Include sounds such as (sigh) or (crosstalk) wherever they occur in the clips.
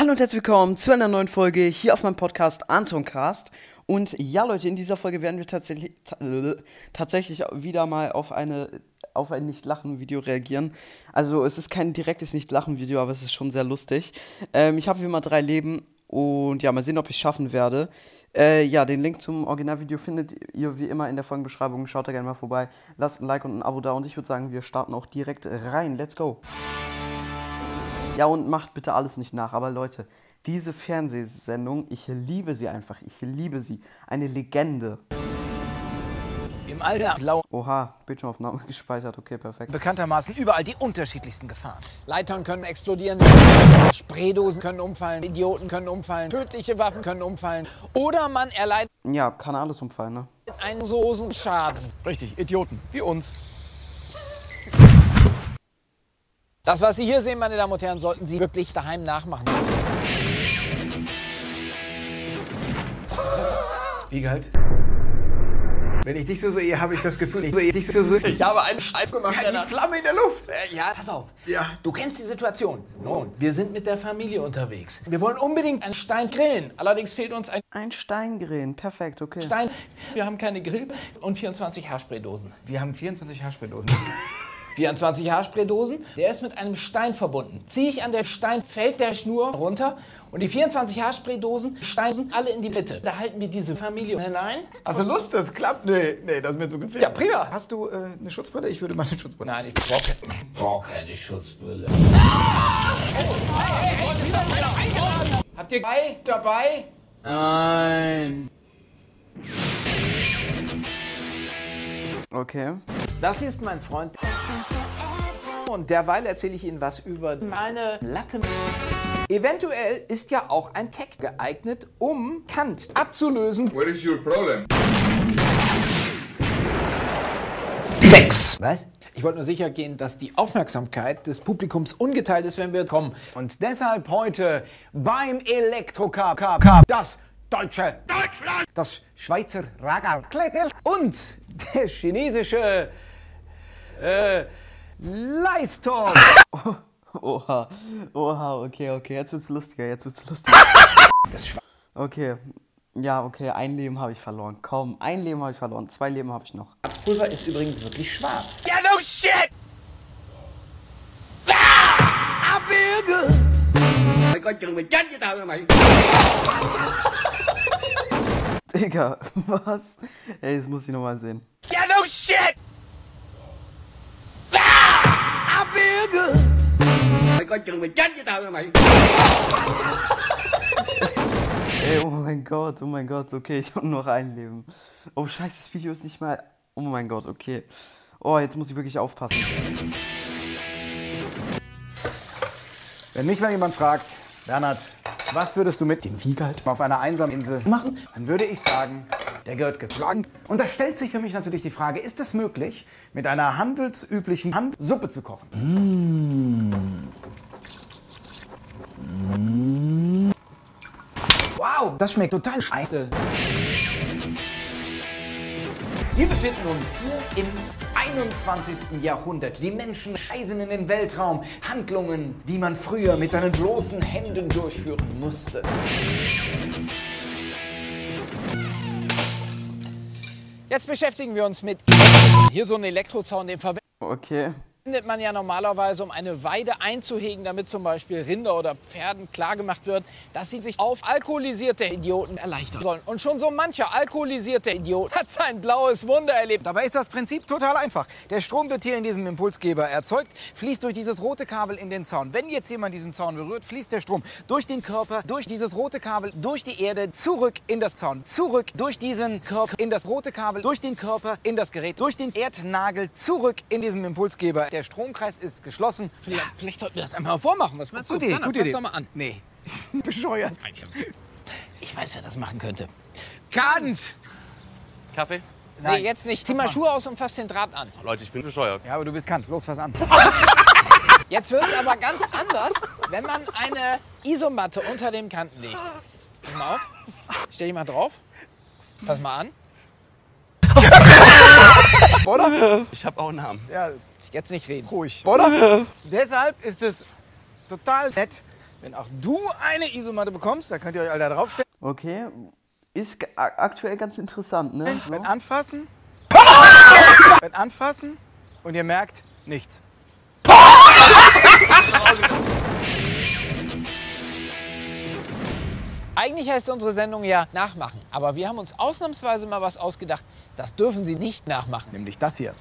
Hallo und herzlich willkommen zu einer neuen Folge hier auf meinem Podcast Antoncast. Und ja, Leute, in dieser Folge werden wir tatsächlich, tatsächlich wieder mal auf eine auf ein Nicht-Lachen-Video reagieren. Also es ist kein direktes Nicht-Lachen-Video, aber es ist schon sehr lustig. Ähm, ich habe wie immer drei Leben und ja, mal sehen, ob ich es schaffen werde. Äh, ja, den Link zum Originalvideo findet ihr wie immer in der Folgenbeschreibung. Schaut da gerne mal vorbei. Lasst ein Like und ein Abo da und ich würde sagen, wir starten auch direkt rein. Let's go! Ja, und macht bitte alles nicht nach. Aber Leute, diese Fernsehsendung, ich liebe sie einfach. Ich liebe sie. Eine Legende. Im Alter lau Oha, Bildschirmaufnahme (laughs) gespeichert. Okay, perfekt. bekanntermaßen überall die unterschiedlichsten Gefahren. Leitern können explodieren, Spraydosen können umfallen, Idioten können umfallen, tödliche Waffen können umfallen oder man erleidet Ja, kann alles umfallen, ne? einen Sosenschaden. Richtig, Idioten, wie uns. Das, was Sie hier sehen, meine Damen und Herren, sollten Sie wirklich daheim nachmachen. Wiegald. Wenn ich dich so sehe, habe ich das Gefühl, ich sehe dich so sehe. Ich habe einen Scheiß gemacht. Ja, die Flamme in der Luft. Äh, ja, pass auf. Ja. Du kennst die Situation. Nun, wir sind mit der Familie unterwegs. Wir wollen unbedingt einen Stein grillen. Allerdings fehlt uns ein Ein Steingren, perfekt, okay. Stein. Wir haben keine Grill und 24 Haarspraydosen. Wir haben 24 Haarspraydosen. 24 Haarspraydosen, der ist mit einem Stein verbunden. Ziehe ich an der Stein, fällt der Schnur runter und die 24 Haarspraydosen steigen alle in die Mitte. Da halten wir diese Familie hinein. Hast du Lust? Das klappt? Nee, nee, das ist mir zu gefährlich. Ja, prima. Hast du äh, eine Schutzbrille? Ich würde mal eine Schutzbrille. Nein, ich brauche brauch keine Schutzbrille. Habt ihr bei dabei? Okay. Das hier ist mein Freund. Und derweil erzähle ich Ihnen was über meine Latte. Eventuell ist ja auch ein Text geeignet, um Kant abzulösen. What is your problem? Sex. Was? Ich wollte nur sicher gehen, dass die Aufmerksamkeit des Publikums ungeteilt ist, wenn wir kommen. Und deshalb heute beim Elektrocar Car- das deutsche Deutschland, das Schweizer Ragar und der chinesische äh, Leistung. (laughs) Oha, oha, okay, okay, jetzt wird's lustiger, jetzt wird's lustiger. Okay, ja, okay, ein Leben habe ich verloren. Kaum, ein Leben habe ich verloren, zwei Leben habe ich noch. Pulver ist übrigens wirklich schwarz. Ja, no shit! (laughs) Digga, was? Ey, das muss ich nochmal sehen. Ja, no shit! (laughs) Ey, oh mein Gott, oh mein Gott, okay, ich habe nur noch ein Leben. Oh scheiße, das Video ist nicht mal... Oh mein Gott, okay. Oh, jetzt muss ich wirklich aufpassen. Wenn mich mal jemand fragt, Bernhard, was würdest du mit dem Wiegald auf einer einsamen Insel machen, dann würde ich sagen, der gehört geschlagen. Und da stellt sich für mich natürlich die Frage, ist es möglich, mit einer handelsüblichen Hand Suppe zu kochen? Wow, das schmeckt total scheiße. Wir befinden uns hier im 21. Jahrhundert. Die Menschen scheißen in den Weltraum. Handlungen, die man früher mit seinen bloßen Händen durchführen musste. Jetzt beschäftigen wir uns mit hier so ein Elektrozaun, den verwendet Okay. Man ja normalerweise, um eine Weide einzuhegen, damit zum Beispiel Rinder oder Pferden klargemacht wird, dass sie sich auf alkoholisierte Idioten erleichtern sollen. Und schon so mancher alkoholisierte Idiot hat sein blaues Wunder erlebt. Dabei ist das Prinzip total einfach. Der Strom wird hier in diesem Impulsgeber erzeugt, fließt durch dieses rote Kabel in den Zaun. Wenn jetzt jemand diesen Zaun berührt, fließt der Strom durch den Körper, durch dieses rote Kabel, durch die Erde, zurück in das Zaun, zurück durch diesen Körper, in das rote Kabel, durch den Körper, in das Gerät, durch den Erdnagel, zurück in diesem Impulsgeber. Der Stromkreis ist geschlossen. Vielleicht, vielleicht sollten wir das einmal vormachen. Was meinst du? Gute Idee, Bernhard, gute fass Idee. doch mal an. Nee, (laughs) bescheuert. Ich weiß, wer das machen könnte. Kant! Kaffee? Nee, jetzt nicht. Zieh mal Schuhe aus und fass den Draht an. Leute, ich bin bescheuert. Ja, aber du bist Kant. Los, was an. (laughs) Jetzt wird es aber ganz anders, wenn man eine Isomatte unter dem Kanten legt. Pass mal auf. Stell dich mal drauf. Fass mal an. (laughs) Oder? Ich habe auch einen Namen. Ja, Jetzt nicht reden. ruhig. Oder? (laughs) Deshalb ist es total nett, Wenn auch du eine Isomatte bekommst, da könnt ihr euch alle da draufstellen. Okay. Ist aktuell ganz interessant, ne? So. Wenn anfassen. (laughs) wenn anfassen und ihr merkt nichts. (laughs) Eigentlich heißt unsere Sendung ja Nachmachen. Aber wir haben uns ausnahmsweise mal was ausgedacht. Das dürfen Sie nicht nachmachen. Nämlich das hier.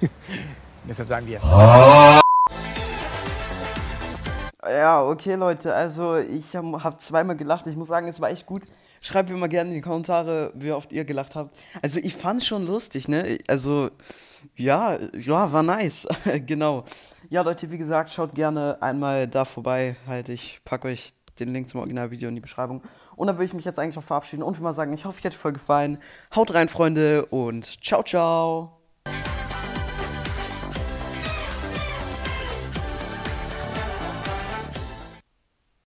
(laughs) Deshalb sagen wir. Ja, okay, Leute. Also, ich habe hab zweimal gelacht. Ich muss sagen, es war echt gut. Schreibt mir mal gerne in die Kommentare, wie oft ihr gelacht habt. Also, ich fand schon lustig, ne? Also, ja, ja, war nice. (laughs) genau. Ja, Leute, wie gesagt, schaut gerne einmal da vorbei. Halt, ich packe euch den Link zum Originalvideo in die Beschreibung. Und dann würde ich mich jetzt eigentlich auch verabschieden und will mal sagen, ich hoffe, euch hat die Folge gefallen. Haut rein, Freunde, und ciao, ciao.